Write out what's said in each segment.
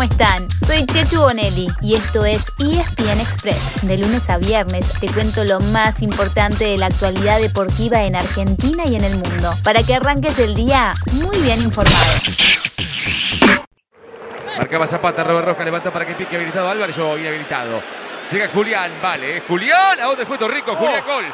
¿cómo están? Soy Chechu Bonelli y esto es ESPN Express. De lunes a viernes te cuento lo más importante de la actualidad deportiva en Argentina y en el mundo, para que arranques el día muy bien informado. Marcaba Zapata, Robert Roja levanta para que pique habilitado Álvarez o inhabilitado. Llega Julián, vale, Julián, ¿a dónde fue Torrico? Julián, gol.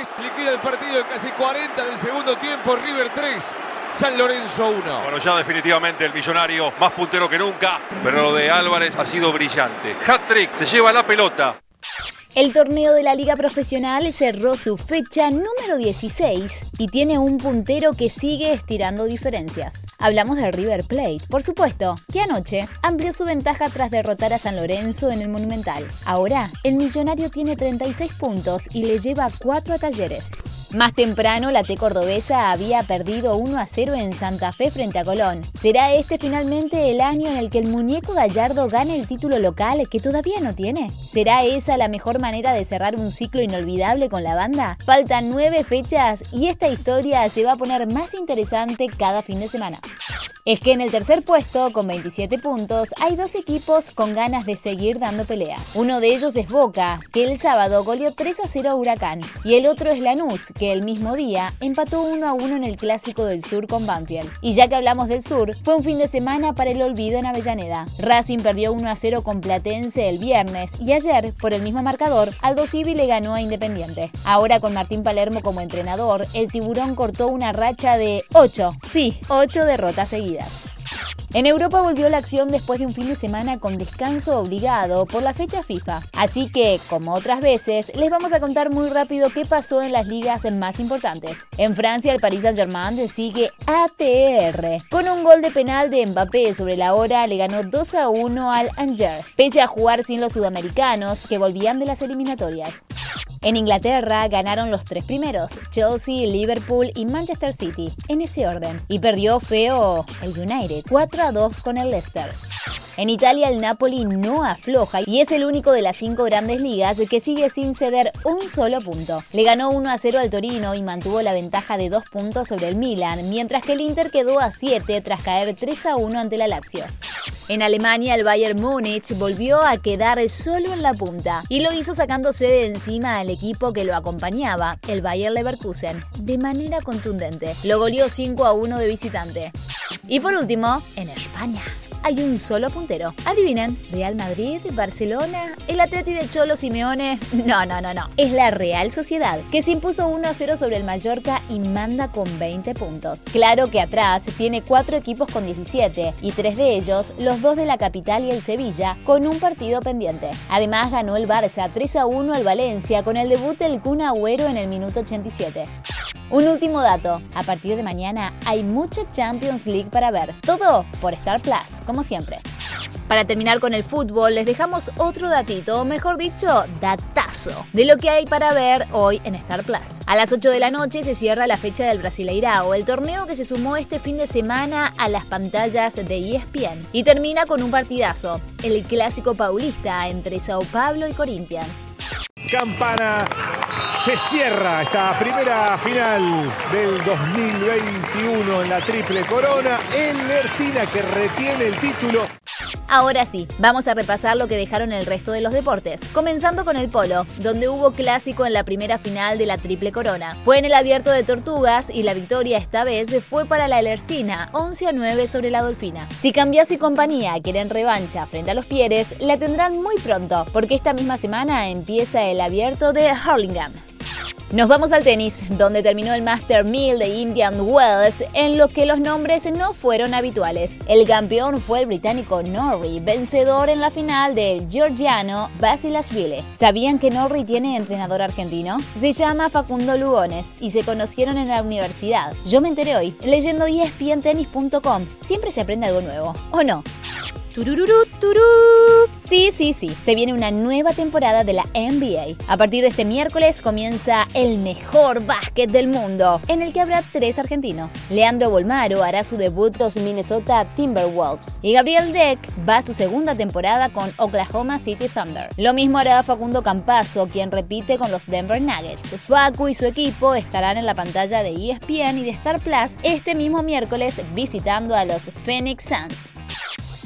Liquida el partido en casi 40 del segundo tiempo. River 3. San Lorenzo 1. Bueno, ya definitivamente el millonario más puntero que nunca, pero lo de Álvarez ha sido brillante. Hat-trick, se lleva la pelota. El torneo de la Liga Profesional cerró su fecha número 16 y tiene un puntero que sigue estirando diferencias. Hablamos de River Plate, por supuesto, que anoche amplió su ventaja tras derrotar a San Lorenzo en el Monumental. Ahora, el millonario tiene 36 puntos y le lleva 4 a Talleres. Más temprano, la T cordobesa había perdido 1 a 0 en Santa Fe frente a Colón. ¿Será este finalmente el año en el que el muñeco Gallardo gane el título local que todavía no tiene? ¿Será esa la mejor manera de cerrar un ciclo inolvidable con la banda? Faltan nueve fechas y esta historia se va a poner más interesante cada fin de semana. Es que en el tercer puesto, con 27 puntos, hay dos equipos con ganas de seguir dando pelea. Uno de ellos es Boca, que el sábado goleó 3 a 0 a Huracán, y el otro es Lanús, que el mismo día empató 1 a 1 en el Clásico del Sur con Banfield. Y ya que hablamos del Sur, fue un fin de semana para el olvido en Avellaneda. Racing perdió 1 a 0 con Platense el viernes, y ayer, por el mismo marcador, Aldo Civi le ganó a Independiente. Ahora con Martín Palermo como entrenador, el tiburón cortó una racha de 8, sí, 8 derrotas seguidas. En Europa volvió la acción después de un fin de semana con descanso obligado por la fecha FIFA. Así que, como otras veces, les vamos a contar muy rápido qué pasó en las ligas más importantes. En Francia, el Paris Saint-Germain sigue ATR. Con un gol de penal de Mbappé sobre la hora, le ganó 2 a 1 al Angers, pese a jugar sin los sudamericanos que volvían de las eliminatorias. En Inglaterra ganaron los tres primeros, Chelsea, Liverpool y Manchester City, en ese orden. Y perdió feo el United, 4 a 2 con el Leicester. En Italia el Napoli no afloja y es el único de las cinco grandes ligas que sigue sin ceder un solo punto. Le ganó 1 a 0 al Torino y mantuvo la ventaja de dos puntos sobre el Milan, mientras que el Inter quedó a 7 tras caer 3 a 1 ante la Lazio. En Alemania, el Bayern Múnich volvió a quedar solo en la punta y lo hizo sacándose de encima al equipo que lo acompañaba, el Bayern Leverkusen, de manera contundente. Lo goleó 5 a 1 de visitante. Y por último, en España hay un solo puntero. Adivinen, Real Madrid, Barcelona, el Atleti de Cholo Simeone. No, no, no, no. Es la Real Sociedad, que se impuso 1 a 0 sobre el Mallorca y manda con 20 puntos. Claro que atrás tiene cuatro equipos con 17 y tres de ellos, los dos de la capital y el Sevilla, con un partido pendiente. Además ganó el Barça 3 a 1 al Valencia con el debut del Kun Agüero en el minuto 87. Un último dato, a partir de mañana hay mucha Champions League para ver, todo por Star Plus, como siempre. Para terminar con el fútbol, les dejamos otro datito, o mejor dicho, datazo, de lo que hay para ver hoy en Star Plus. A las 8 de la noche se cierra la fecha del Brasileirao, el torneo que se sumó este fin de semana a las pantallas de ESPN. Y termina con un partidazo, el clásico paulista entre Sao Paulo y Corinthians. Campana se cierra esta primera final del 2021 en la Triple Corona. El que retiene el título. Ahora sí, vamos a repasar lo que dejaron el resto de los deportes, comenzando con el polo, donde hubo clásico en la primera final de la Triple Corona. Fue en el abierto de Tortugas y la victoria esta vez fue para la Elercina, 11 a 9 sobre la Dolfina. Si Cambias y compañía quieren revancha frente a los Pieres, la tendrán muy pronto, porque esta misma semana empieza el abierto de Hurlingham. Nos vamos al tenis, donde terminó el Master 1000 de Indian Wells, en lo que los nombres no fueron habituales. El campeón fue el británico Norrie, vencedor en la final del georgiano Basilashvili. ¿Sabían que Norrie tiene entrenador argentino? Se llama Facundo Lugones y se conocieron en la universidad. Yo me enteré hoy, leyendo espntennis.com. Siempre se aprende algo nuevo, ¿o no? Sí, sí, sí, se viene una nueva temporada de la NBA. A partir de este miércoles comienza el mejor básquet del mundo, en el que habrá tres argentinos. Leandro Bolmaro hará su debut con los Minnesota Timberwolves y Gabriel Deck va a su segunda temporada con Oklahoma City Thunder. Lo mismo hará Facundo Campazo, quien repite con los Denver Nuggets. Facu y su equipo estarán en la pantalla de ESPN y de Star Plus este mismo miércoles visitando a los Phoenix Suns.